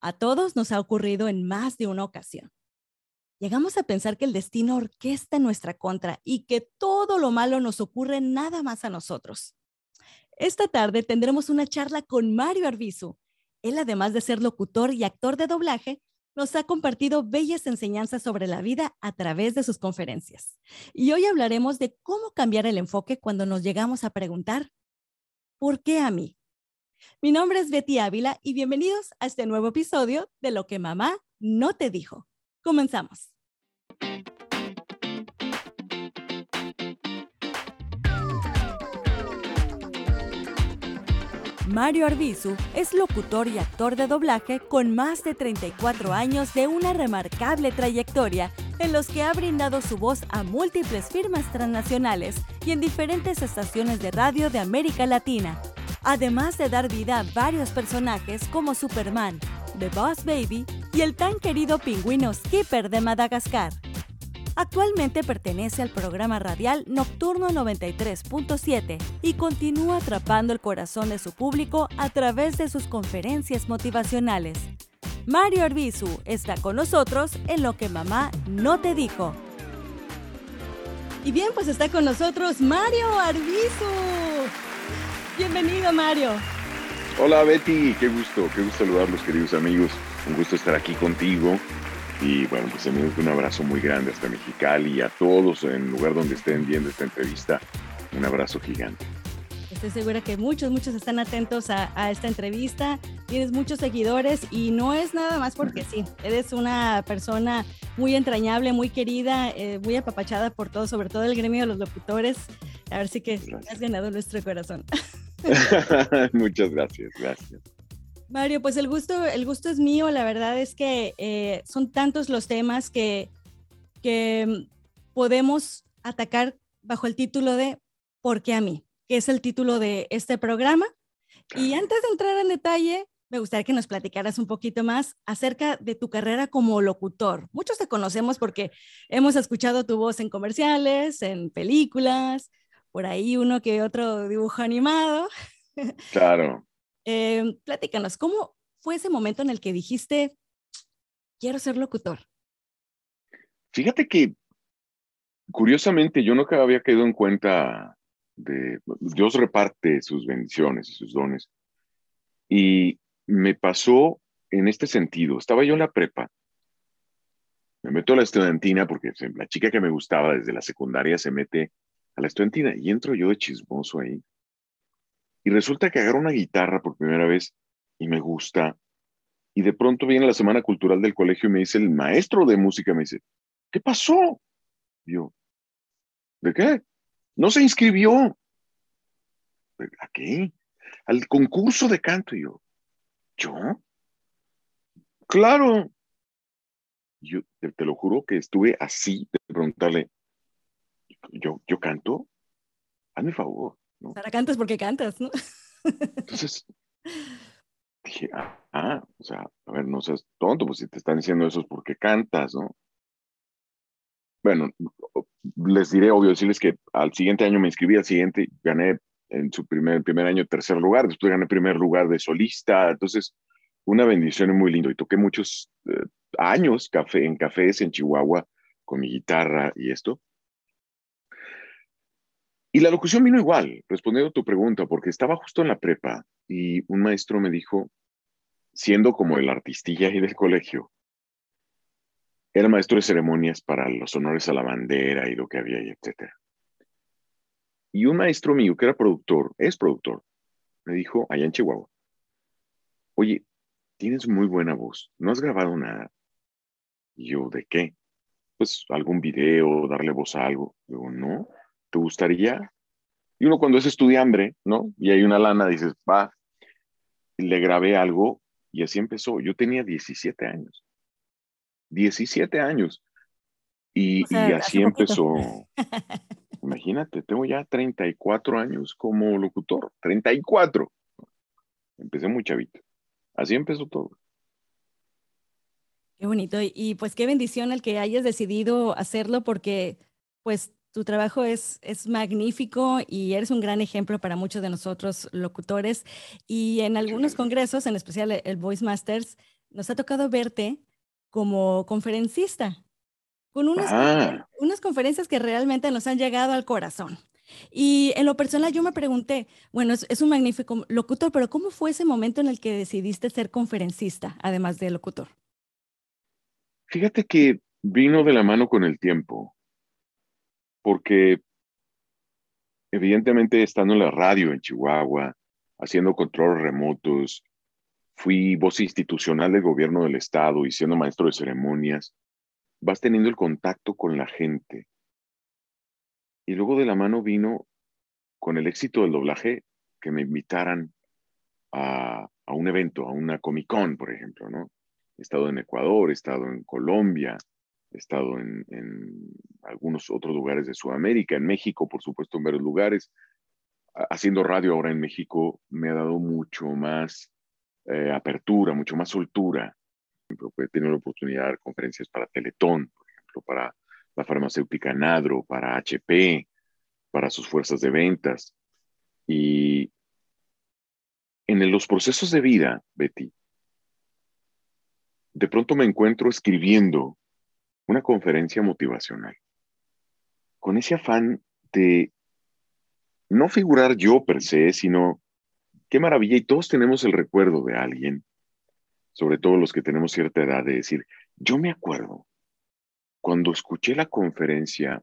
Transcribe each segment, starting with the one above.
A todos nos ha ocurrido en más de una ocasión. Llegamos a pensar que el destino orquesta en nuestra contra y que todo lo malo nos ocurre nada más a nosotros. Esta tarde tendremos una charla con Mario Arbizu. Él, además de ser locutor y actor de doblaje, nos ha compartido bellas enseñanzas sobre la vida a través de sus conferencias. Y hoy hablaremos de cómo cambiar el enfoque cuando nos llegamos a preguntar, ¿por qué a mí? Mi nombre es Betty Ávila y bienvenidos a este nuevo episodio de Lo que mamá no te dijo. Comenzamos. Mario Arbizu es locutor y actor de doblaje con más de 34 años de una remarcable trayectoria en los que ha brindado su voz a múltiples firmas transnacionales y en diferentes estaciones de radio de América Latina, además de dar vida a varios personajes como Superman, The Boss Baby y el tan querido pingüino Skipper de Madagascar. Actualmente pertenece al programa radial Nocturno 93.7 y continúa atrapando el corazón de su público a través de sus conferencias motivacionales. Mario Arbizu está con nosotros en Lo que mamá no te dijo. Y bien, pues está con nosotros Mario Arbizu. Bienvenido, Mario. Hola, Betty. Qué gusto, qué gusto saludarlos, queridos amigos. Un gusto estar aquí contigo y bueno, pues un abrazo muy grande hasta Mexicali y a todos en el lugar donde estén viendo esta entrevista. Un abrazo gigante. Estoy segura que muchos, muchos están atentos a, esta entrevista. Tienes muchos seguidores y no es nada más porque sí. Eres una persona muy entrañable, muy querida, eh, muy apapachada por todo, sobre todo el gremio de los locutores. A ver si que has ganado nuestro corazón. Muchas gracias, gracias. Mario, pues el gusto, el gusto es mío. La verdad es que eh, son tantos los temas que, que podemos atacar bajo el título de ¿Por qué a mí? que es el título de este programa. Y antes de entrar en detalle, me gustaría que nos platicaras un poquito más acerca de tu carrera como locutor. Muchos te conocemos porque hemos escuchado tu voz en comerciales, en películas, por ahí uno que otro dibujo animado. Claro. Eh, platícanos, ¿cómo fue ese momento en el que dijiste, quiero ser locutor? Fíjate que, curiosamente, yo nunca había caído en cuenta de, Dios reparte sus bendiciones y sus dones. Y me pasó en este sentido. Estaba yo en la prepa. Me meto a la estudiantina porque la chica que me gustaba desde la secundaria se mete a la estudiantina y entro yo de chismoso ahí. Y resulta que agarro una guitarra por primera vez y me gusta. Y de pronto viene la semana cultural del colegio y me dice el maestro de música, me dice, ¿qué pasó? yo, ¿de qué? No se inscribió. ¿A qué? Al concurso de canto. Y yo, ¿yo? Claro. Yo te, lo juro que estuve así de preguntarle, ¿yo, yo canto? Hazme favor. Ahora cantas porque cantas, ¿no? Entonces, dije, ah, ah, o sea, a ver, no seas tonto, pues si te están diciendo eso es porque cantas, ¿no? Bueno, les diré, obvio, decirles que al siguiente año me inscribí, al siguiente gané en su primer, primer año tercer lugar, después gané primer lugar de solista, entonces una bendición muy lindo. Y toqué muchos eh, años café, en cafés en Chihuahua con mi guitarra y esto. Y la locución vino igual, respondiendo a tu pregunta, porque estaba justo en la prepa y un maestro me dijo, siendo como el artistilla ahí del colegio, era maestro de ceremonias para los honores a la bandera y lo que había ahí, etc. Y un maestro mío que era productor, es productor, me dijo allá en Chihuahua, oye, tienes muy buena voz, no has grabado nada. Y yo, ¿de qué? Pues algún video, darle voz a algo. Digo, no, ¿te gustaría? Y uno cuando es estudiante, ¿no? Y hay una lana, dices, va, le grabé algo y así empezó. Yo tenía 17 años. 17 años. Y, y así empezó. Imagínate, tengo ya 34 años como locutor. 34. Empecé muy chavito. Así empezó todo. Qué bonito. Y, pues qué bendición el que hayas decidido hacerlo porque pues tu trabajo es, es magnífico y eres un gran ejemplo para muchos de nosotros locutores. Y en algunos congresos, en especial el Voice Masters, nos ha tocado verte como conferencista, con unas, Ah, unas conferencias que realmente nos han llegado al corazón. Y en lo personal yo me pregunté, bueno, es, es un magnífico locutor, pero ¿cómo fue ese momento en el que decidiste ser conferencista, además de locutor? fíjate que vino de la mano con el tiempo, porque evidentemente estando en la radio en Chihuahua, haciendo controles remotos, fui voz institucional del gobierno del estado y siendo maestro de ceremonias, vas teniendo el contacto con la gente. Y luego de la mano vino con el éxito del doblaje que me invitaran a, un evento, a una Comic Con, por ejemplo, ¿no? He estado en Ecuador, he estado en Colombia, he estado en, en algunos otros lugares de Sudamérica, en México, por supuesto, en varios lugares. Ha- Haciendo radio ahora en México me ha dado mucho más eh, apertura, mucho más soltura. He tenido la oportunidad de dar conferencias para Teletón, por ejemplo, para la farmacéutica Nadro, para HP, para sus fuerzas de ventas. Y en los procesos de vida, Betty, de pronto me encuentro escribiendo una conferencia motivacional, con ese afán de no figurar yo per se, sino qué maravilla, y todos tenemos el recuerdo de alguien, sobre todo los que tenemos cierta edad, de decir, yo me acuerdo cuando escuché la conferencia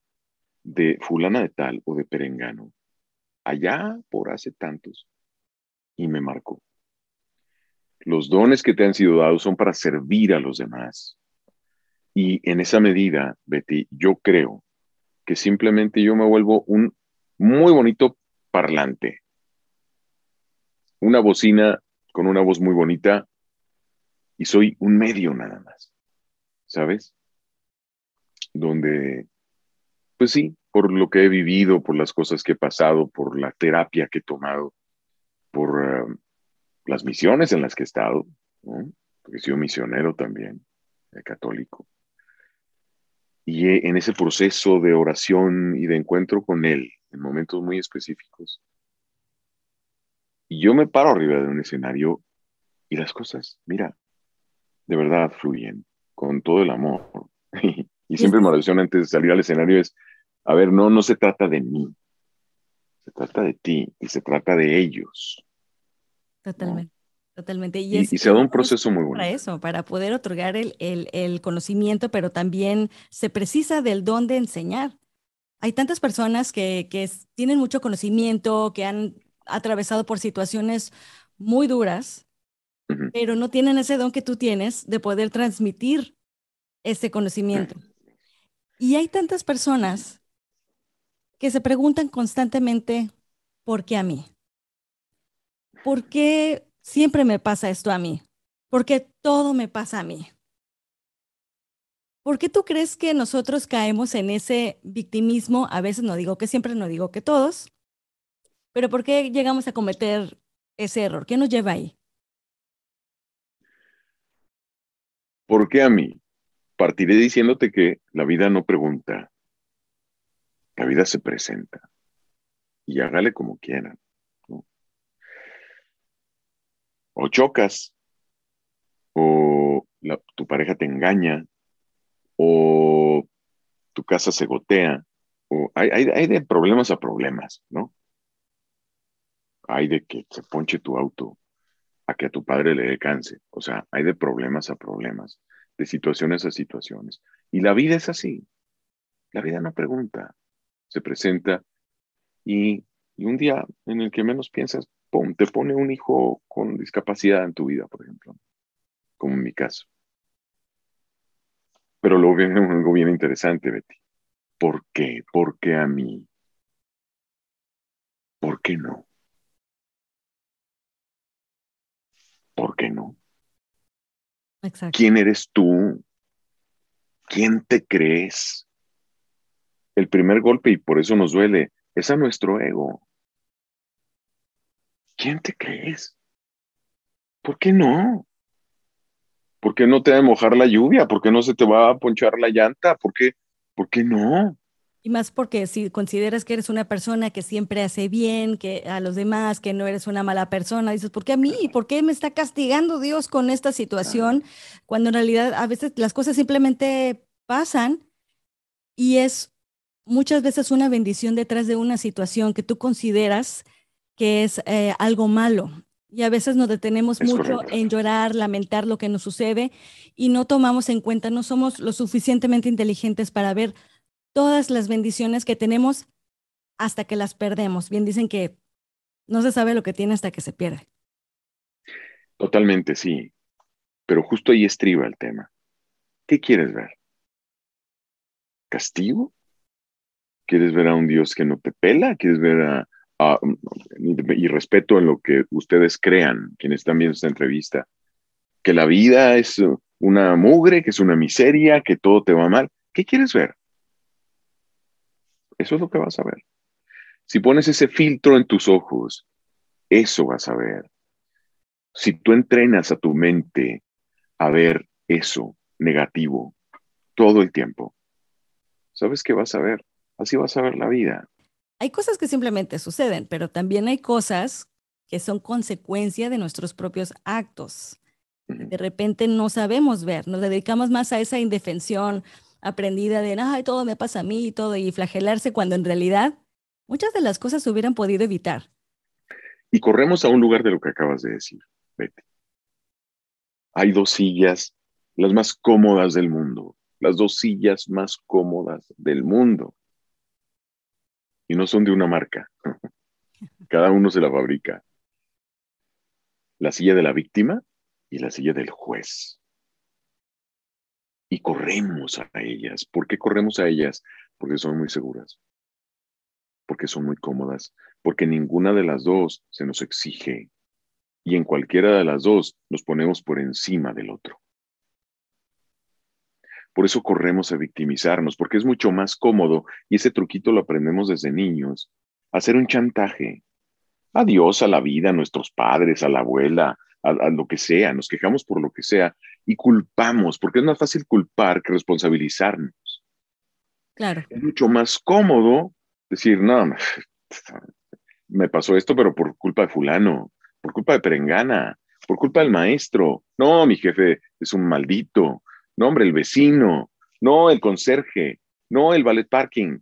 de fulana de tal o de Perengano, allá por hace tantos, y me marcó. Los dones que te han sido dados son para servir a los demás. Y en esa medida, Betty, yo creo que simplemente yo me vuelvo un muy bonito parlante. Una bocina con una voz muy bonita y soy un medio nada más. ¿Sabes? Donde, pues sí, por lo que he vivido, por las cosas que he pasado, por la terapia que he tomado, por uh, las misiones en las que he estado, porque he sido misionero también, eh, católico. Y en ese proceso de oración y de encuentro con Él, en momentos muy específicos, y yo me paro arriba de un escenario y las cosas, mira, de verdad fluyen con todo el amor. y siempre mi oración antes de salir al escenario es, a ver, no, no se trata de mí, se trata de ti y se trata de ellos. Totalmente. Totalmente. Y, es, y, se da un proceso muy bueno. Para eso, para poder otorgar el, el, el, conocimiento, pero también se precisa del don de enseñar. Hay tantas personas que, que tienen mucho conocimiento, que han atravesado por situaciones muy duras, uh -huh. pero no tienen ese don que tú tienes de poder transmitir ese conocimiento. Uh -huh. Y hay tantas personas que se preguntan constantemente, ¿por qué a mí? ¿Por qué siempre me pasa esto a mí? ¿Por qué todo me pasa a mí? ¿Por qué tú crees que nosotros caemos en ese victimismo? A veces no digo que siempre, no digo que todos, pero ¿por qué llegamos a cometer ese error? ¿Qué nos lleva ahí? ¿Por qué a mí? Partiré diciéndote que la vida no pregunta, la vida se presenta y hágale como quieran. ¿no? O chocas, o tu pareja te engaña, o tu casa se gotea, o hay, hay, hay de problemas a problemas, ¿no? Hay de que se ponche tu auto, a que a tu padre le dé cáncer, o sea, hay de problemas a problemas, de situaciones a situaciones. Y la vida es así. La vida no pregunta, se presenta y, y, un día en el que menos piensas, ¡pum!, te pone un hijo con discapacidad en tu vida, por ejemplo, como en mi caso. Pero luego viene algo bien interesante, Betty. ¿Por qué? ¿Por qué a mí? ¿Por qué no? ¿Por qué no? Exacto. ¿Quién eres tú? ¿Quién te crees? El primer golpe, y por eso nos duele, es a nuestro ego. ¿Quién te crees? ¿Por qué no? ¿Por qué no te va a mojar la lluvia? ¿Por qué no se te va a ponchar la llanta? ¿Por qué, ¿Por qué no? Y más porque si consideras que eres una persona que siempre hace bien, que a los demás, que no eres una mala persona, dices, ¿por qué a mí? ¿Por qué me está castigando Dios con esta situación? Cuando en realidad a veces las cosas simplemente pasan y es muchas veces una bendición detrás de una situación que tú consideras que es eh, algo malo. Y a veces nos detenemos mucho en llorar, lamentar lo que nos sucede y no tomamos en cuenta, no somos lo suficientemente inteligentes para ver todas las bendiciones que tenemos hasta que las perdemos. Bien dicen que no se sabe lo que tiene hasta que se pierde. Totalmente, sí. Pero justo ahí estriba el tema. ¿Qué quieres ver? ¿Castigo? ¿Quieres ver a un Dios que no te pela? ¿Quieres ver a, y respeto en lo que ustedes crean, quienes están viendo esta entrevista, que la vida es una mugre, que es una miseria, que todo te va mal? ¿Qué quieres ver? Eso es lo que vas a ver. Si pones ese filtro en tus ojos, eso vas a ver. Si tú entrenas a tu mente a ver eso negativo todo el tiempo, ¿sabes qué vas a ver? Así vas a ver la vida. Hay cosas que simplemente suceden, pero también hay cosas que son consecuencia de nuestros propios actos. De repente no sabemos ver, nos dedicamos más a esa indefensión, aprendida de, ay, todo me pasa a mí y todo, y flagelarse cuando en realidad muchas de las cosas se hubieran podido evitar. Y corremos a un lugar de lo que acabas de decir, Betty. Hay dos sillas, las más cómodas del mundo, las dos sillas más cómodas del mundo. Y no son de una marca. Cada uno se la fabrica. La silla de la víctima y la silla del juez y corremos a ellas. ¿Por qué corremos a ellas? Porque son muy seguras, porque son muy cómodas, porque ninguna de las dos se nos exige y en cualquiera de las dos nos ponemos por encima del otro. Por eso corremos a victimizarnos, porque es mucho más cómodo, y ese truquito lo aprendemos desde niños, hacer un chantaje. A Dios, a la vida, a nuestros padres, a la abuela, a, lo que sea, nos quejamos por lo que sea y culpamos, porque es más fácil culpar que responsabilizarnos. Claro. Es mucho más cómodo decir, no, me pasó esto, pero por culpa de fulano, por culpa de Perengana, por culpa del maestro. No, mi jefe es un maldito. No, hombre, el vecino. No, el conserje. No, el ballet parking.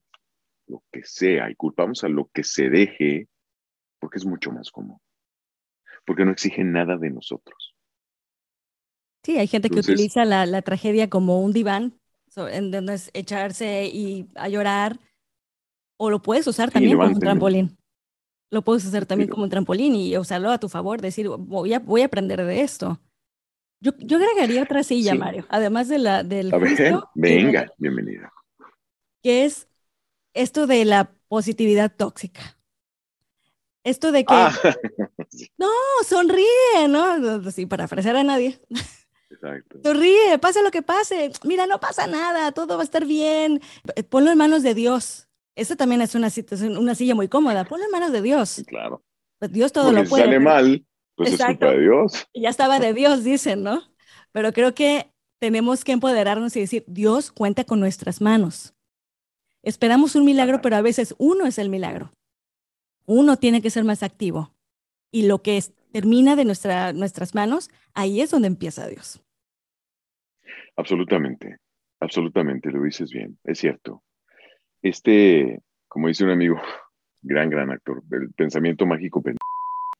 Lo que sea. Y culpamos a lo que se deje porque es mucho más cómodo porque no exigen nada de nosotros. Sí, hay gente que utiliza la, tragedia como un diván, en donde es echarse y a llorar, o lo puedes usar también como un trampolín. Lo puedes usar también como un trampolín y usarlo a tu favor, decir, voy a, voy a aprender de esto. Yo, yo agregaría otra silla, Mario, además de la del... A ver, venga, bienvenida. Que es esto de la positividad tóxica. Esto de que, ah. no, sonríe, ¿no? Sí, para ofrecer a nadie. Exacto. Sonríe, pase lo que pase. Mira, no pasa nada, todo va a estar bien. Ponlo en manos de Dios. Esa también es una, una silla muy cómoda. Ponlo en manos de Dios. claro. Dios todo lo puede. Si sale mal, pues es culpa de Dios. Ya estaba de Dios, dicen, ¿no? Pero creo que tenemos que empoderarnos y decir, Dios cuenta con nuestras manos. Esperamos un milagro, pero a veces uno es el milagro uno tiene que ser más activo. Y lo que termina de nuestra, nuestras manos, ahí es donde empieza Dios. Absolutamente, absolutamente, lo dices bien, es cierto. Este, como dice un amigo, gran, gran actor, del pensamiento mágico.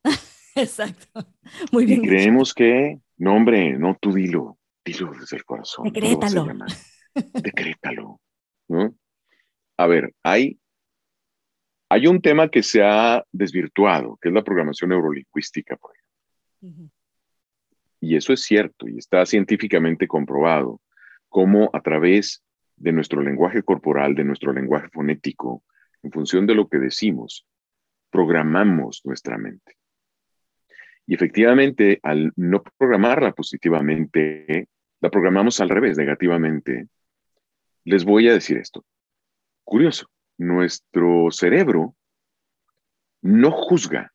Exacto, muy bien. Y creemos que, no hombre, no, tú dilo, dilo desde el corazón. Decrétalo. Decrétalo. ¿no? A ver, hay hay un tema que se ha desvirtuado, que es la programación neurolingüística, por ejemplo. Y eso es cierto y está científicamente comprobado, cómo a través de nuestro lenguaje corporal, de nuestro lenguaje fonético, en función de lo que decimos, programamos nuestra mente. Y efectivamente, al no programarla positivamente, la programamos al revés, negativamente. Les voy a decir esto. Curioso nuestro cerebro no juzga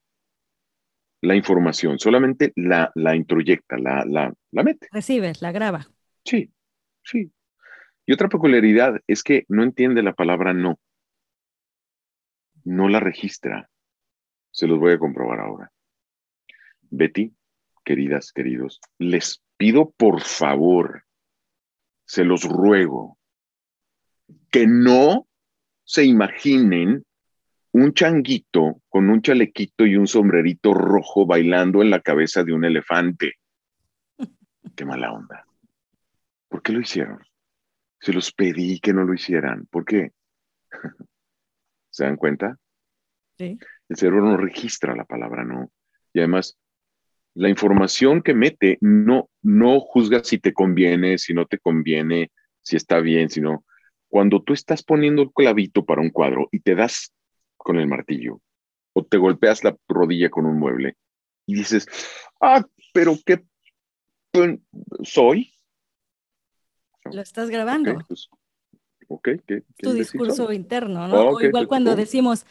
la información, solamente la, la introyecta, la, la, la mete. Recibe, la graba. Sí, sí. Y otra peculiaridad es que no entiende la palabra no. no la registra. Se los voy a comprobar ahora. Betty, queridas, queridos, les pido por favor, se los ruego, que no se imaginen un changuito con un chalequito y un sombrerito rojo bailando en la cabeza de un elefante. Qué mala onda. ¿Por qué lo hicieron? Se los pedí que no lo hicieran. ¿Por qué? ¿Se dan cuenta? Sí. El cerebro no registra la palabra no. Y además, la información que mete no, no juzga si te conviene, si no te conviene, si está bien, sino cuando tú estás poniendo el clavito para un cuadro y te das con el martillo o te golpeas la rodilla con un mueble y dices, ah, pero ¿qué soy? Lo estás grabando. Ok, pues, ¿qué, tu discurso interno, ¿no? o igual cuando decimos,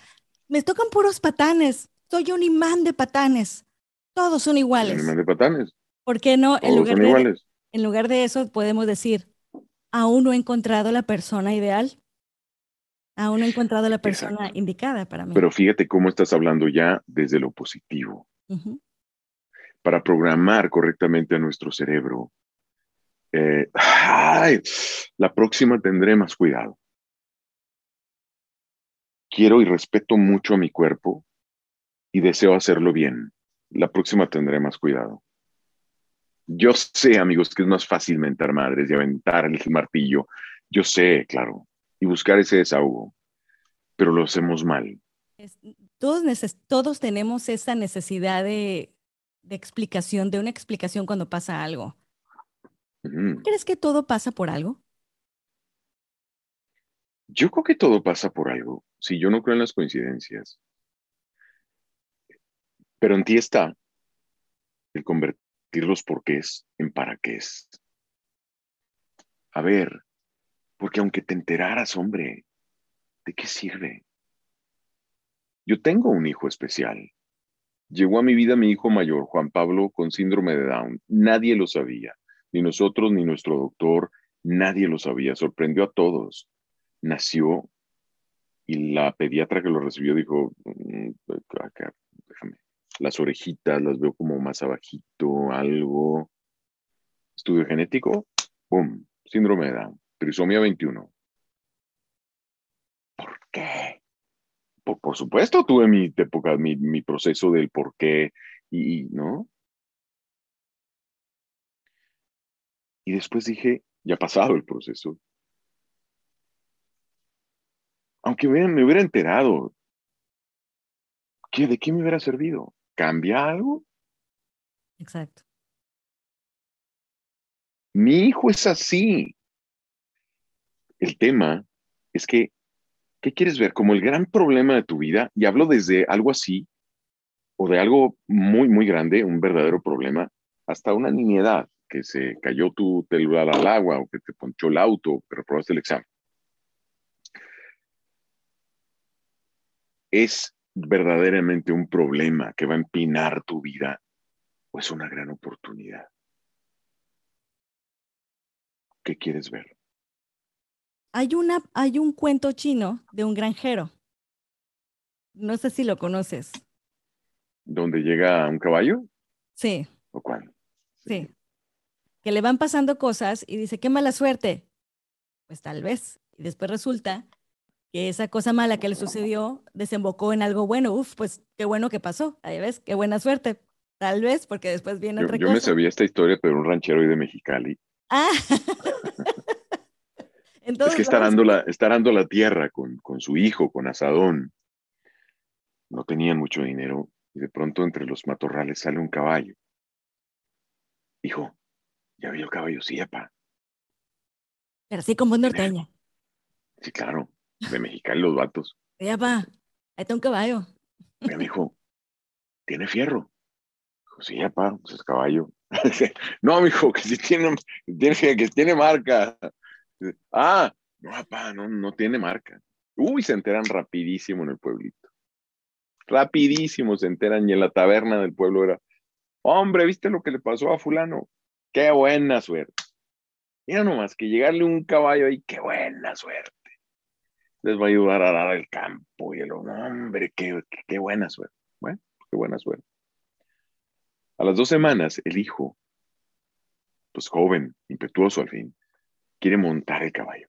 me tocan puros patanes, soy un imán de patanes, todos son iguales. De patanes. ¿Por qué no? en lugar, de, en lugar de eso podemos decir, aún no he encontrado la persona ideal. Aún no he encontrado la persona indicada para mí. Pero fíjate cómo estás hablando ya desde lo positivo. Para programar correctamente a nuestro cerebro. Eh, la próxima tendré más cuidado. Quiero y respeto mucho a mi cuerpo y deseo hacerlo bien. La próxima tendré más cuidado. Yo sé, amigos, que es más fácil mentar madres y aventar el martillo. Yo sé, claro, y buscar ese desahogo, pero lo hacemos mal. todos, todos tenemos esa necesidad de, explicación, de una explicación cuando pasa algo. ¿Crees que todo pasa por algo? Yo creo que todo pasa por algo. Si yo no creo en las coincidencias. Pero en ti está el convertir los porqués en para qué es. A ver, porque aunque te enteraras, hombre, ¿de qué sirve? Yo tengo un hijo especial. Llegó a mi vida mi hijo mayor, Juan Pablo, con síndrome de Down. Nadie lo sabía, ni nosotros, ni nuestro doctor, nadie lo sabía. Sorprendió a todos. Nació y la pediatra que lo recibió dijo, mm, las orejitas las veo como más abajito, algo. Estudio genético, ¡pum! Síndrome de Down, trisomía 21. ¿Por qué? Por, supuesto, tuve mi época, mi, proceso del por qué y, ¿no? Y después dije, ya ha pasado el proceso. Aunque me hubiera enterado, ¿qué, ¿de qué me hubiera servido? ¿Cambia algo? Exacto. Mi hijo es así. El tema es que, ¿qué quieres ver? Como el gran problema de tu vida, y hablo desde algo así, o de algo muy, muy grande, un verdadero problema, hasta una niñedad, que se cayó tu celular al agua, o que te ponchó el auto, pero probaste el examen. Es verdaderamente un problema que va a empinar tu vida o es una gran oportunidad? ¿Qué quieres ver? Hay, una, hay un cuento chino de un granjero. No sé si lo conoces. ¿Dónde llega un caballo? Sí. ¿O cuál? Sí. Que le van pasando cosas y dice, qué mala suerte. Pues tal vez. Y después resulta que esa cosa mala que le sucedió desembocó en algo bueno. Uf, pues qué bueno que pasó. Ahí ves, qué buena suerte. Tal vez, porque después viene otra cosa. Yo me sabía esta historia, pero un ranchero hoy de Mexicali. Ah. Entonces, es que está arando, la, está arando la tierra con, con su hijo, con Asadón. No tenían mucho dinero y de pronto entre los matorrales sale un caballo. Hijo, ¿ya vio el caballo? Sí, papá. Pero así como norteña. Sí, claro de Mexicali los vatos. Ya va, ahí está un caballo. Me dijo, ¿tiene fierro? Dijo, sí, ya pa, pues es caballo. no, mijo, que sí tiene, tiene, que tiene marca. Ah, no, papá, no, no tiene marca. Uy, se enteran rapidísimo en el pueblito. Rapidísimo se enteran y en la taberna del pueblo era, hombre, ¿viste lo que le pasó a fulano? Qué buena suerte. Mira nomás que llegarle un caballo ahí, qué buena suerte. Les va a ayudar a dar el campo y el hombre, qué, qué buena suerte. Bueno, qué buena suerte. A las dos semanas, el hijo, pues joven, impetuoso al fin, quiere montar el caballo.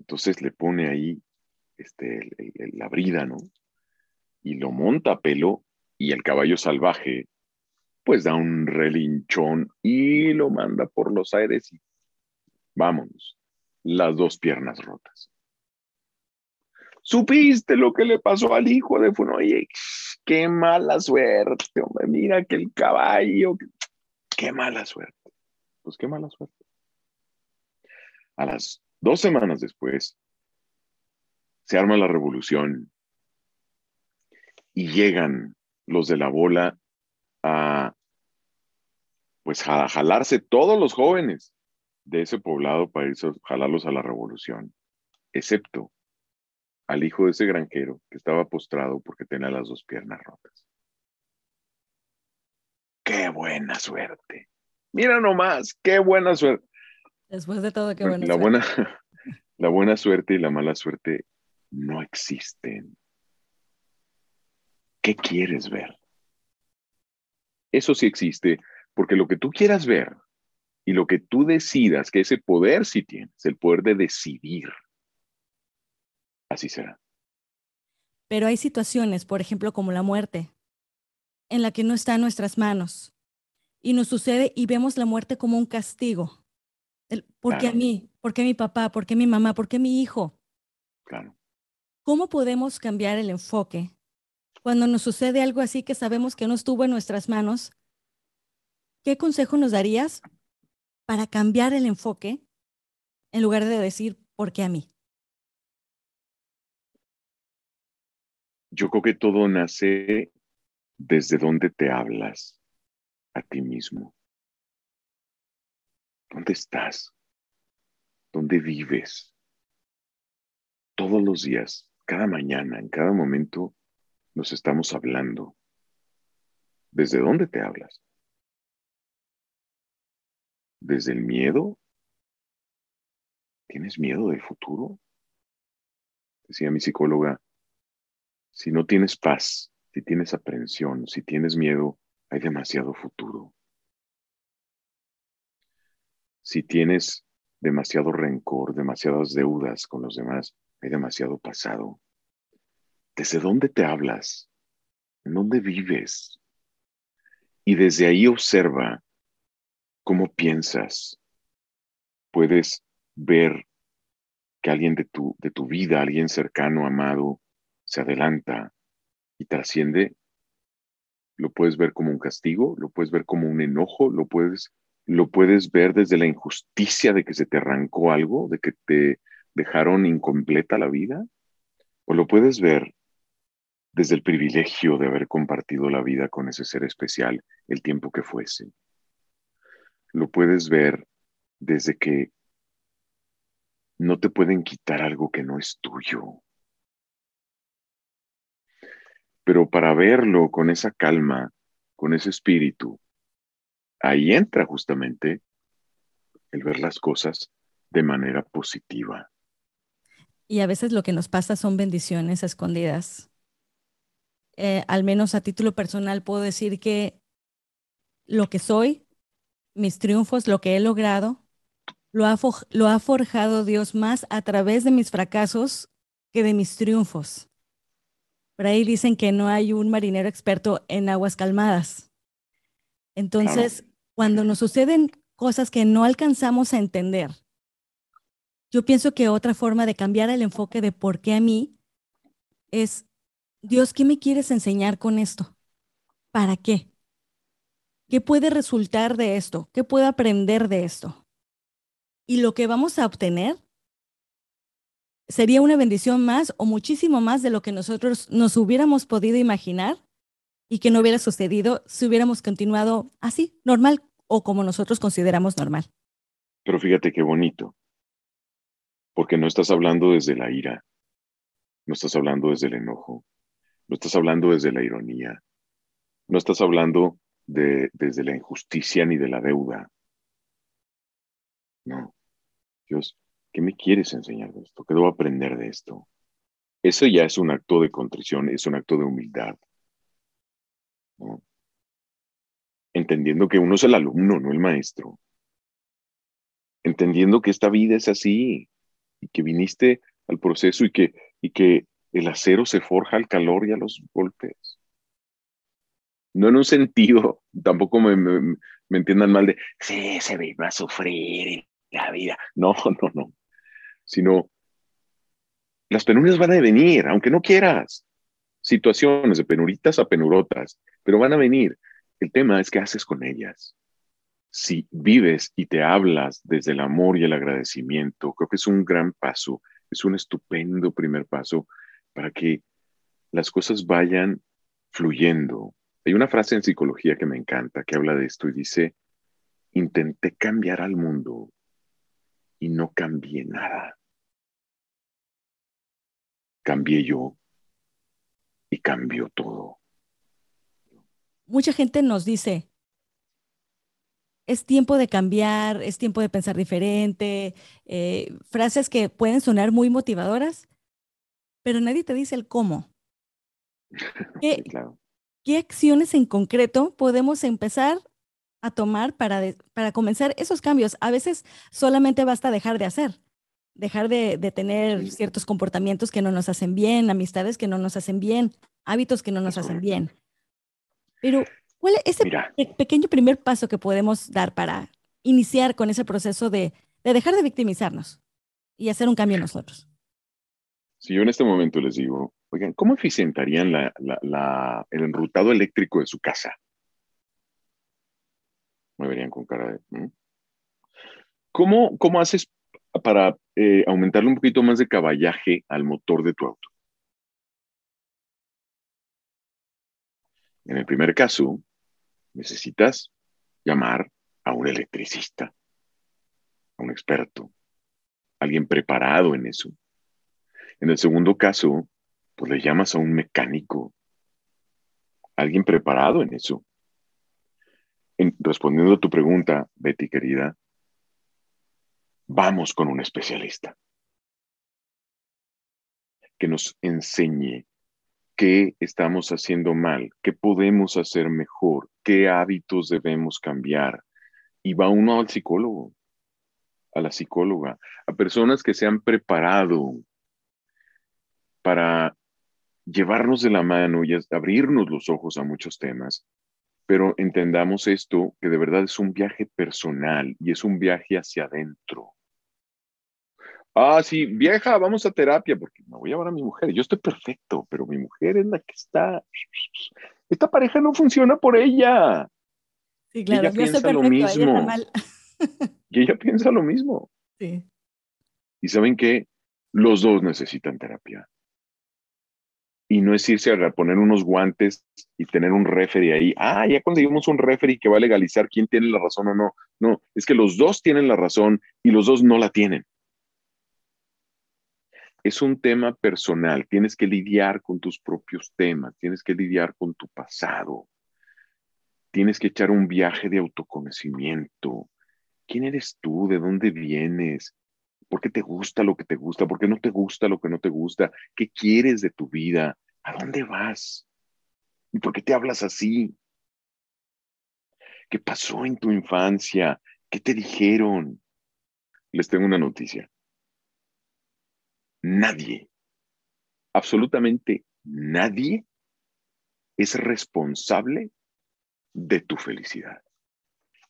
Entonces le pone ahí este, la brida, ¿no? Y lo monta a pelo y el caballo salvaje pues da un relinchón y lo manda por los aires y vámonos, las dos piernas rotas. ¿Supiste lo que le pasó al hijo de Funoye? Qué mala suerte, hombre, mira que el caballo, qué mala suerte. Pues qué mala suerte. A las dos semanas después, se arma la revolución y llegan los de la bola a pues a jalarse todos los jóvenes de ese poblado para irse, jalarlos a la revolución, excepto al hijo de ese granjero que estaba postrado porque tenía las dos piernas rotas. ¡Qué buena suerte! Mira nomás, qué buena suerte. Después de todo, qué buena la Buena, la buena suerte y la mala suerte no existen. ¿Qué quieres ver? Eso sí existe porque lo que tú quieras ver y lo que tú decidas, que ese poder sí tienes, el poder de decidir, así será. Pero hay situaciones, por ejemplo, como la muerte, en la que no está en nuestras manos. Y nos sucede y vemos la muerte como un castigo. ¿Por qué a mí? ¿Por qué a mi papá? ¿Por qué a mi mamá? ¿Por qué a mi hijo? Claro. ¿Cómo podemos cambiar el enfoque cuando nos sucede algo así que sabemos que no estuvo en nuestras manos ¿qué consejo nos darías para cambiar el enfoque en lugar de decir, ¿por qué a mí? Yo creo que todo nace desde donde te hablas a ti mismo. ¿Dónde estás? ¿Dónde vives? Todos los días, cada mañana, en cada momento, nos estamos hablando. ¿Desde dónde te hablas? Desde el miedo. ¿Tienes miedo del futuro? Decía mi psicóloga, si no tienes paz, si tienes aprensión, si tienes miedo, hay demasiado futuro. Si tienes demasiado rencor, demasiadas deudas con los demás, hay demasiado pasado. ¿Desde dónde te hablas? ¿En dónde vives? Y desde ahí observa cómo piensas, puedes ver que alguien de tu, de tu vida, alguien cercano, amado, se adelanta y trasciende, lo puedes ver como un castigo, lo puedes ver como un enojo, lo puedes, lo puedes ver desde la injusticia de que se te arrancó algo, de que te dejaron incompleta la vida, o lo puedes ver desde el privilegio de haber compartido la vida con ese ser especial el tiempo que fuese lo puedes ver desde que no te pueden quitar algo que no es tuyo. Pero para verlo con esa calma, con ese espíritu, ahí entra justamente el ver las cosas de manera positiva. Y a veces lo que nos pasa son bendiciones escondidas. Eh, al menos a título personal puedo decir que lo que soy mis triunfos, lo que he logrado, lo ha, lo ha forjado Dios más a través de mis fracasos que de mis triunfos. Por ahí dicen que no hay un marinero experto en aguas calmadas. Entonces, cuando nos suceden cosas que no alcanzamos a entender, yo pienso que otra forma de cambiar el enfoque de por qué a mí es, Dios, ¿qué me quieres enseñar con esto? ¿Para qué? ¿Qué puede resultar de esto? ¿Qué puedo aprender de esto? Y lo que vamos a obtener sería una bendición más o muchísimo más de lo que nosotros nos hubiéramos podido imaginar y que no hubiera sucedido si hubiéramos continuado así, normal o como nosotros consideramos normal. Pero fíjate qué bonito, porque no estás hablando desde la ira, no estás hablando desde el enojo, no estás hablando desde la ironía, no estás hablando desde la injusticia ni de la deuda. No, Dios, ¿Qué me quieres enseñar de esto? ¿Qué debo aprender de esto? Eso ya es un acto de contrición, es un acto de humildad. Entendiendo que uno es el alumno, no el maestro. Entendiendo que esta vida es así y que viniste al proceso y que, y que el acero se forja al calor y a los golpes. No en un sentido, tampoco me, me, entiendan mal de, sí, se ve a sufrir la vida. No, no, no. Sino, las penurias van a venir, aunque no quieras. Situaciones de penuritas a penurotas, pero van a venir. El tema es qué haces con ellas. Si vives y te hablas desde el amor y el agradecimiento, creo que es un gran paso, es un estupendo primer paso para que las cosas vayan fluyendo. Hay una frase en psicología que me encanta que habla de esto y dice, intenté cambiar al mundo y no cambié nada. Cambié yo y cambió todo. Mucha gente nos dice, es tiempo de cambiar, es tiempo de pensar diferente, eh, frases que pueden sonar muy motivadoras, pero nadie te dice el cómo. ¿Qué, ¿qué acciones en concreto podemos empezar a tomar para, para comenzar esos cambios? A veces solamente basta dejar de hacer, dejar de, tener ciertos comportamientos que no nos hacen bien, amistades que no nos hacen bien, hábitos que no nos hacen bien. Pero, ¿cuál es ese pequeño primer paso que podemos dar para iniciar con ese proceso de, de dejar de victimizarnos y hacer un cambio en nosotros? Si yo en este momento les digo, oigan, ¿cómo eficientarían el enrutado eléctrico de su casa? Me verían con cara de... ¿Cómo, ¿Cómo haces para eh, aumentarle un poquito más de caballaje al motor de tu auto? En el primer caso, necesitas llamar a un electricista, a un experto, alguien preparado en eso. En el segundo caso, pues le llamas a un mecánico, alguien preparado en eso. respondiendo a tu pregunta, Betty querida, vamos con un especialista que nos enseñe qué estamos haciendo mal, qué podemos hacer mejor, qué hábitos debemos cambiar. Y va uno al psicólogo, a la psicóloga, a personas que se han preparado para llevarnos de la mano y abrirnos los ojos a muchos temas, pero entendamos esto, que de verdad es un viaje personal y es un viaje hacia adentro. Ah, sí, vieja, vamos a terapia, porque me voy a llevar a mi mujer. Yo estoy perfecto, pero mi mujer es la que está. Esta pareja no funciona por ella. Sí, claro, ella piensa lo mismo. y ella piensa lo mismo. Sí. Y saben que los dos necesitan terapia y no es irse a poner unos guantes y tener un referee ahí. Ah, ya conseguimos un referee que va a legalizar quién tiene la razón o no. No, es que los dos tienen la razón y los dos no la tienen. Es un tema personal. Tienes que lidiar con tus propios temas, tienes que lidiar con tu pasado. Tienes que echar un viaje de autoconocimiento. ¿Quién eres tú? ¿De dónde vienes? ¿Por qué te gusta lo que te gusta? ¿Por qué no te gusta lo que no te gusta? ¿Qué quieres de tu vida? ¿A dónde vas? ¿Y por qué te hablas así? ¿Qué pasó en tu infancia? ¿Qué te dijeron? Les tengo una noticia. Nadie, absolutamente nadie, es responsable de tu felicidad.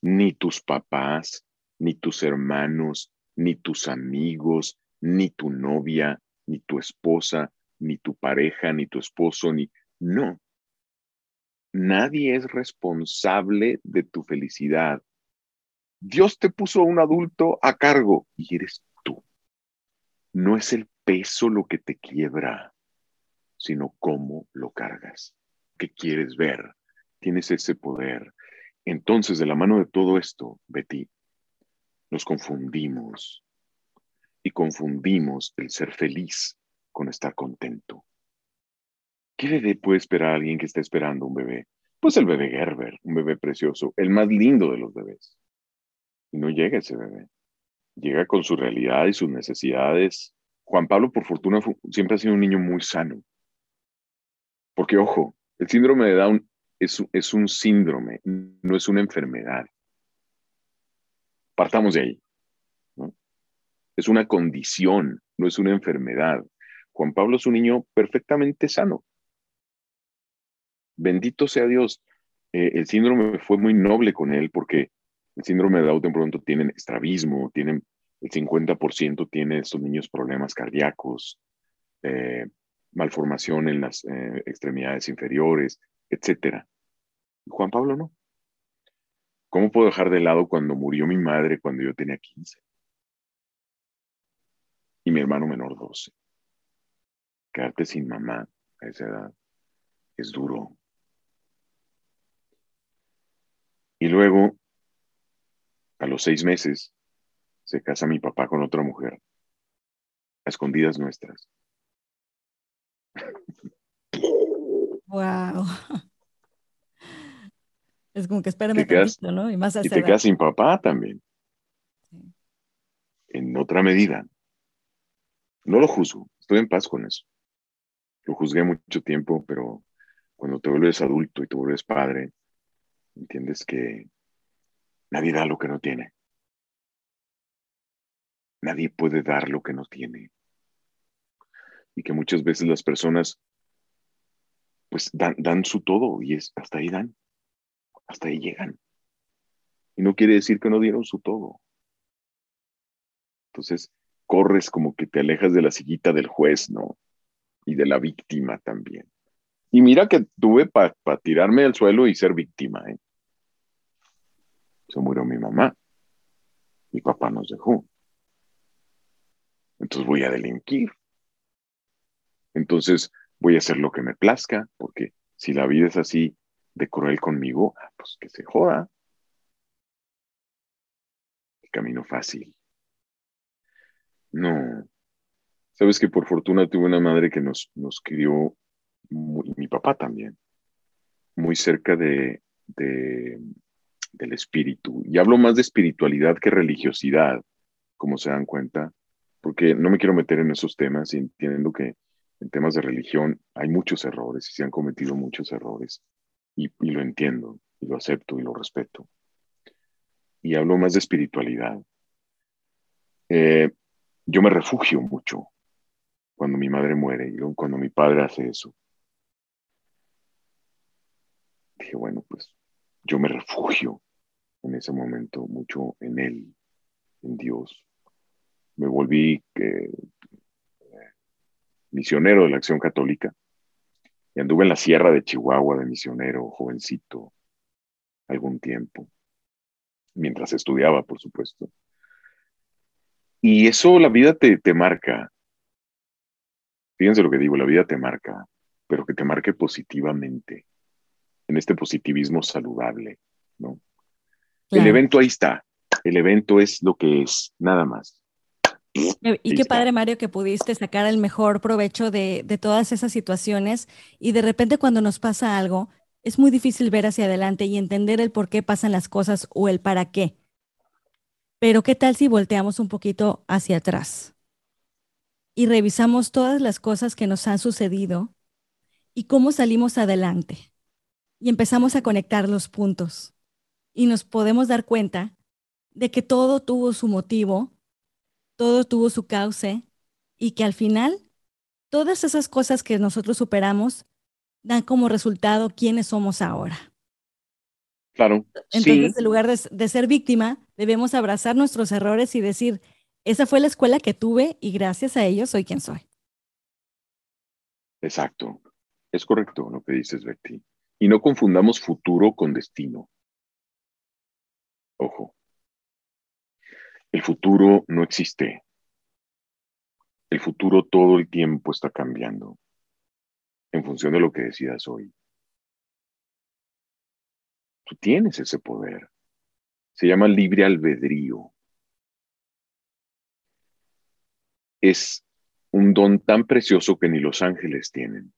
Ni tus papás, ni tus hermanos, ni tus amigos, ni tu novia, ni tu esposa, ni tu pareja, ni tu esposo, ni... No. Nadie es responsable de tu felicidad. Dios te puso un adulto a cargo y eres tú. No es el peso lo que te quiebra, sino cómo lo cargas. ¿Qué quieres ver? Tienes ese poder. Entonces, de la mano de todo esto, Betty, nos confundimos y confundimos el ser feliz con estar contento. ¿Qué bebé puede esperar alguien que está esperando un bebé? Pues el bebé Gerber, un bebé precioso, el más lindo de los bebés. Y no llega ese bebé. llega con su realidad y sus necesidades. Juan Pablo, por fortuna, siempre ha sido un niño muy sano. Porque, ojo, el síndrome de Down es, es un síndrome, no es una enfermedad. Partamos de ahí. Es una condición, no es una enfermedad. Juan Pablo es un niño perfectamente sano. Bendito sea Dios. Eh, el síndrome fue muy noble con él porque el síndrome de Down pronto tienen estrabismo, tienen el 50% tiene estos niños problemas cardíacos, eh, malformación en las eh, extremidades inferiores, etc. Juan Pablo no. ¿Cómo puedo dejar de lado cuando murió mi madre cuando yo tenía 15? Y mi hermano menor 12. Quedarte sin mamá a esa edad es duro. Y luego, a los seis meses, se casa mi papá con otra mujer, a escondidas nuestras. Wow. Es como que espérame tantito, ¿no? Y más Y te quedas sin papá también. En otra medida. No lo juzgo, estoy en paz con eso. Lo juzgué mucho tiempo, pero cuando te vuelves adulto y te vuelves padre, entiendes que nadie da lo que no tiene. Nadie puede dar lo que no tiene. Y que muchas veces las personas pues dan, dan su todo y es, hasta ahí dan, hasta ahí llegan. Y no quiere decir que no dieron su todo. Entonces, corres como que te alejas de la sillita del juez, ¿no? Y de la víctima también. Y mira que tuve para tirarme al suelo y ser víctima, ¿eh? Se murió mi mamá. Mi papá nos dejó entonces voy a delinquir. Entonces voy a hacer lo que me plazca, porque si la vida es así de cruel conmigo, pues que se joda. Camino fácil. No. Sabes que por fortuna tuve una madre que nos, nos crió, y mi papá también, muy cerca de, del espíritu. Y hablo más de espiritualidad que religiosidad, como se dan cuenta porque no me quiero meter en esos temas y entiendo que en temas de religión hay muchos errores y se han cometido muchos errores y, lo entiendo y lo acepto y lo respeto. Y hablo más de espiritualidad. Eh, yo me refugio mucho cuando mi madre muere y cuando mi padre hace eso. Dije, bueno, pues yo me refugio en ese momento mucho en Él, en Dios, me volví eh, misionero de la Acción Católica y anduve en la sierra de Chihuahua de misionero, jovencito, algún tiempo, mientras estudiaba, por supuesto. Y eso la vida te, te marca. Fíjense lo que digo, la vida te marca, pero que te marque positivamente, en este positivismo saludable, ¿no? El evento ahí está, el evento es lo que es, nada más. Y qué padre, Mario, que pudiste sacar el mejor provecho de, todas esas situaciones y de repente cuando nos pasa algo, es muy difícil ver hacia adelante y entender el por qué pasan las cosas o el para qué. Pero ¿qué tal si volteamos un poquito hacia atrás y revisamos todas las cosas que nos han sucedido y cómo salimos adelante? Y empezamos a conectar los puntos y nos podemos dar cuenta de que todo tuvo su motivo todo tuvo su cauce y que al final todas esas cosas que nosotros superamos dan como resultado quiénes somos ahora. Claro. Entonces, en lugar de, de, ser víctima, debemos abrazar nuestros errores y decir, esa fue la escuela que tuve y gracias a ello soy quien soy. Exacto. Es correcto lo que dices, Betty. Y no confundamos futuro con destino. Ojo. El futuro no existe. El futuro todo el tiempo está cambiando en función de lo que decidas hoy. Tú tienes ese poder. Se llama libre albedrío. Es un don tan precioso que ni los ángeles tienen.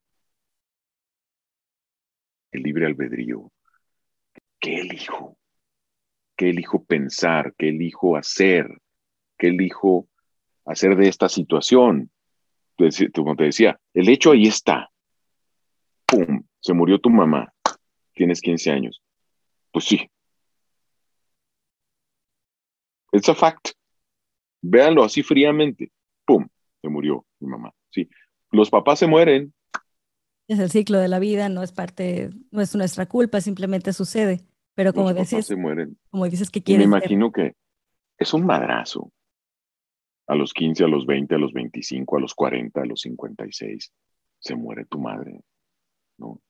El libre albedrío. ¿Qué elijo? Qué elijo pensar, qué elijo hacer, qué elijo hacer de esta situación. Como te decía, el hecho ahí está. ¡Pum! Se murió tu mamá. Tienes 15 años. Pues sí. It's a fact. Véanlo así fríamente. ¡Pum! Se murió mi mamá. Sí. Los papás se mueren. Es el ciclo de la vida, no es parte, no es nuestra culpa, simplemente sucede. Pero como dices, se mueren. como dices que quieres. Me imagino que es un madrazo. A los 15, a los 20, a los 25, a los 40, a los 56, se muere tu madre, ¿no?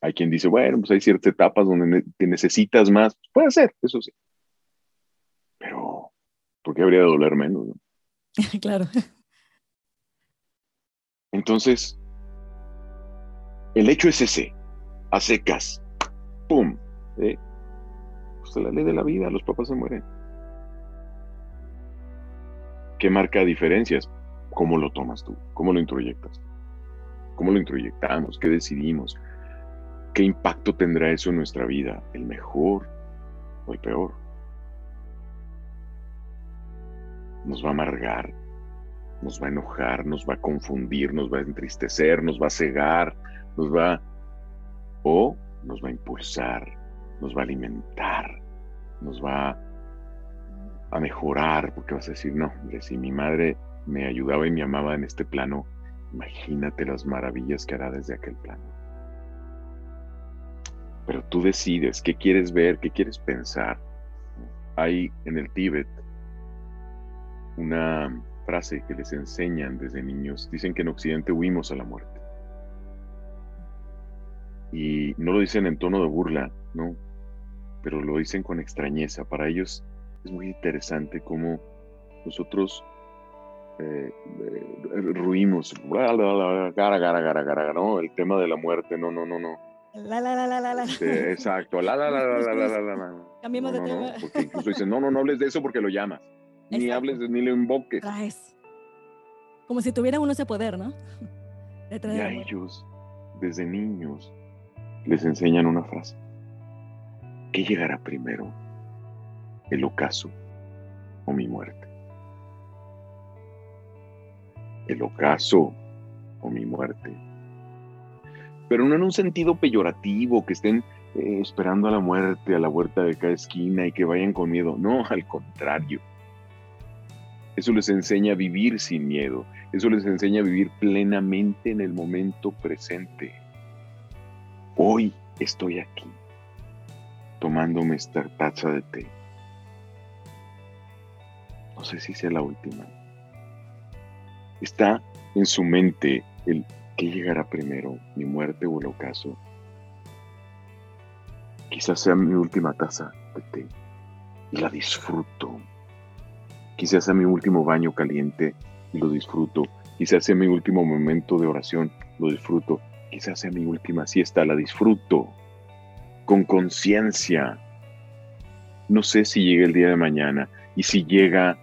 Hay quien dice, bueno, pues hay ciertas etapas donde te necesitas más. Puede ser, eso sí. Pero, ¿por qué habría de doler menos? claro. Entonces, el hecho es ese, a secas, ¡pum! ¿eh? Pues la ley de la vida, los papás se mueren. ¿Qué marca diferencias? ¿Cómo lo tomas tú? ¿Cómo lo introyectas? ¿Cómo lo introyectamos? ¿Qué decidimos? ¿Qué impacto tendrá eso en nuestra vida? ¿El mejor o el peor? ¿Nos va a amargar? ¿Nos va a enojar? ¿Nos va a confundir? ¿Nos va a entristecer? ¿Nos va a cegar? ¿Nos va... o nos va a impulsar? ¿Nos va a alimentar? ¿Nos va a mejorar? Porque vas a decir, no, si mi madre me ayudaba y me amaba en este plano, imagínate las maravillas que hará desde aquel plano pero tú decides qué quieres ver, qué quieres pensar. Hay en el Tíbet una frase que les enseñan desde niños. Dicen que en Occidente huimos a la muerte. Y no lo dicen en tono de burla, ¿no? Pero lo dicen con extrañeza. Para ellos es muy interesante cómo nosotros eh, eh, ruimos. ¿no? El tema de la muerte, no, no, no, no la, la, la, la, la, la. exacto. La, la, la, la, la, la, la, Cambiemos de tema. porque incluso dicen, no, no, no hables de eso porque lo llamas. Ni hables, ni lo invoques. Traes. Como si tuviera uno ese poder, ¿no? y a ellos, desde niños, les enseñan una frase. ¿Qué llegará primero? ¿El ocaso o mi muerte? ¿El ocaso o mi muerte? pero no en un sentido peyorativo, que estén eh, esperando a la muerte, a la vuelta de cada esquina y que vayan con miedo. No, al contrario. Eso les enseña a vivir sin miedo. Eso les enseña a vivir plenamente en el momento presente. Hoy estoy aquí, tomándome esta taza de té. No sé si sea la última. Está en su mente el ¿Qué llegará primero, mi muerte o el ocaso? Quizás sea mi última taza de té y la disfruto. Quizás sea mi último baño caliente y lo disfruto. Quizás sea mi último momento de oración, lo disfruto. Quizás sea mi última siesta, la disfruto. Con conciencia. No sé si llega el día de mañana y si llega,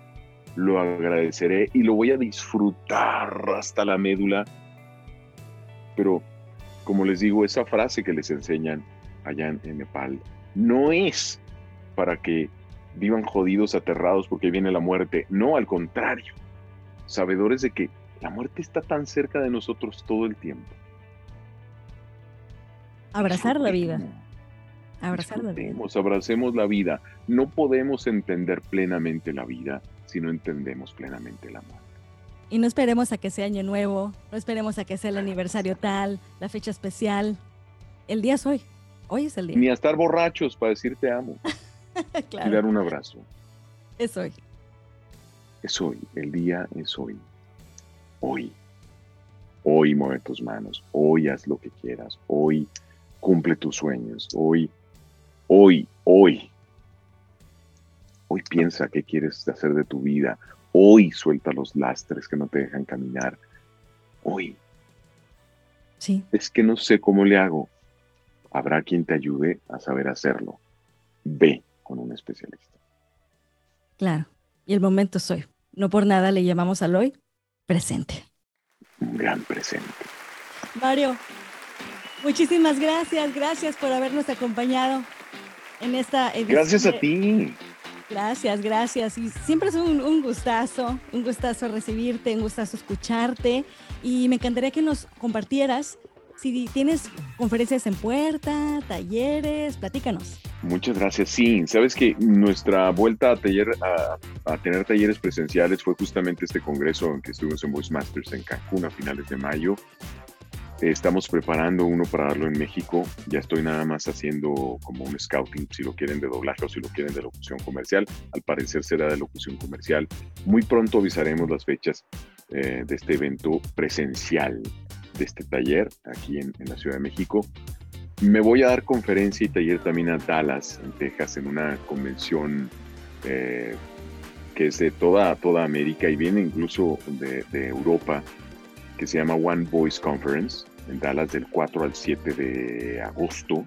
lo agradeceré y lo voy a disfrutar hasta la médula pero, como les digo, esa frase que les enseñan allá en, Nepal no es para que vivan jodidos, aterrados porque viene la muerte. No, al contrario. Sabedores de que la muerte está tan cerca de nosotros todo el tiempo. Abrazar la vida. Abrazar la vida. Abracemos la vida. No podemos entender plenamente la vida si no entendemos plenamente la muerte. Y no esperemos a que sea año nuevo, no esperemos a que sea el aniversario tal, la fecha especial. El día es hoy. Hoy es el día. Ni a estar borrachos para decir te amo. Y dar un abrazo. Es hoy. Es hoy. El día es hoy. Hoy. Hoy mueve tus manos. Hoy haz lo que quieras. Hoy cumple tus sueños. Hoy, hoy, hoy. Hoy piensa qué quieres hacer de tu vida. Hoy suelta los lastres que no te dejan caminar. Hoy. Sí. Es que no sé cómo le hago. Habrá quien te ayude a saber hacerlo. Ve con un especialista. Claro. Y el momento soy. No por nada le llamamos al hoy presente. Un gran presente. Mario, muchísimas gracias. Gracias por habernos acompañado en esta edición. Gracias a ti. Gracias, gracias. Y siempre es un, un, gustazo, un gustazo recibirte, un gustazo escucharte. Y me encantaría que nos compartieras si tienes conferencias en puerta, talleres, platícanos. Muchas gracias. Sí, sabes que nuestra vuelta a, taller, a, tener talleres presenciales fue justamente este congreso en que estuvimos en Voice Masters en Cancún a finales de mayo. Estamos preparando uno para darlo en México. Ya estoy nada más haciendo como un scouting, si lo quieren de doblaje o si lo quieren de locución comercial. Al parecer será de locución comercial. Muy pronto avisaremos las fechas eh, de este evento presencial de este taller aquí en, la Ciudad de México. Me voy a dar conferencia y taller también a Dallas, en Texas, en una convención eh, que es de toda, toda América y viene incluso de, Europa, que se llama One Voice Conference, en Dallas del 4 al 7 de agosto.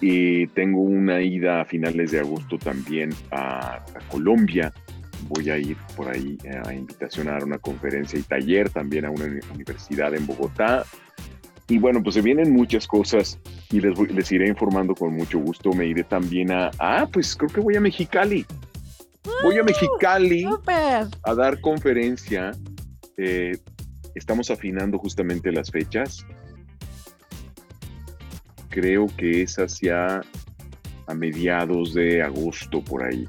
Y tengo una ida a finales de agosto también a, a Colombia voy a ir por ahí eh, a invitación a dar una conferencia y taller también a una universidad en Bogotá. Y bueno, pues se vienen muchas cosas y les, les iré informando con mucho gusto. Me iré también a, ah, pues creo que voy a Mexicali. Voy a Mexicali a dar conferencia. Eh, estamos afinando justamente las fechas. Creo que es hacia a mediados de agosto por ahí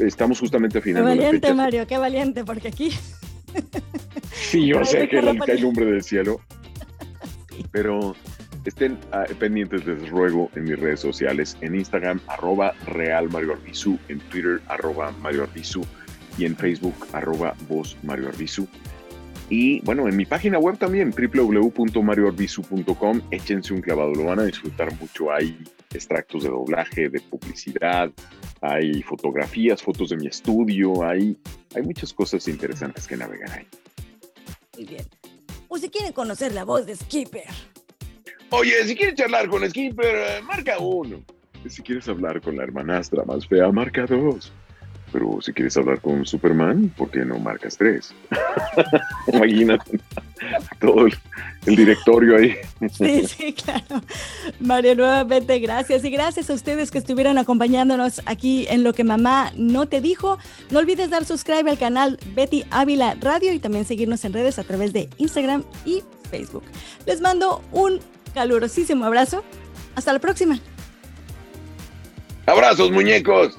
estamos justamente afinando. Qué valiente, Mario, qué valiente, porque aquí. Sí, yo sé que el, cae lumbre del cielo. Pero estén ah, pendientes, les ruego, en mis redes sociales, en Instagram, arroba Real Mario Arbizu, en Twitter, arroba Mario Arbizu, y en Facebook, arroba Voz Mario Arbizu. Y bueno, en mi página web también, www.marioarbizu.com, échense un clavado, lo van a disfrutar mucho. Hay extractos de doblaje, de publicidad, hay fotografías, fotos de mi estudio, hay, hay muchas cosas interesantes que navegar ahí. Muy bien. O si quieren conocer la voz de Skipper. Oye, si quieres charlar con Skipper, eh, marca uno. Si quieres hablar con la hermanastra más fea, marca dos. Pero si quieres hablar con Superman, ¿por qué no marcas tres? Imagínate todo el, directorio ahí. sí, sí, claro. Mario, nuevamente gracias. Y gracias a ustedes que estuvieron acompañándonos aquí en Lo que Mamá no te dijo. No olvides dar subscribe al canal Betty Ávila Radio y también seguirnos en redes a través de Instagram y Facebook. Les mando un calurosísimo abrazo. Hasta la próxima. Abrazos, muñecos.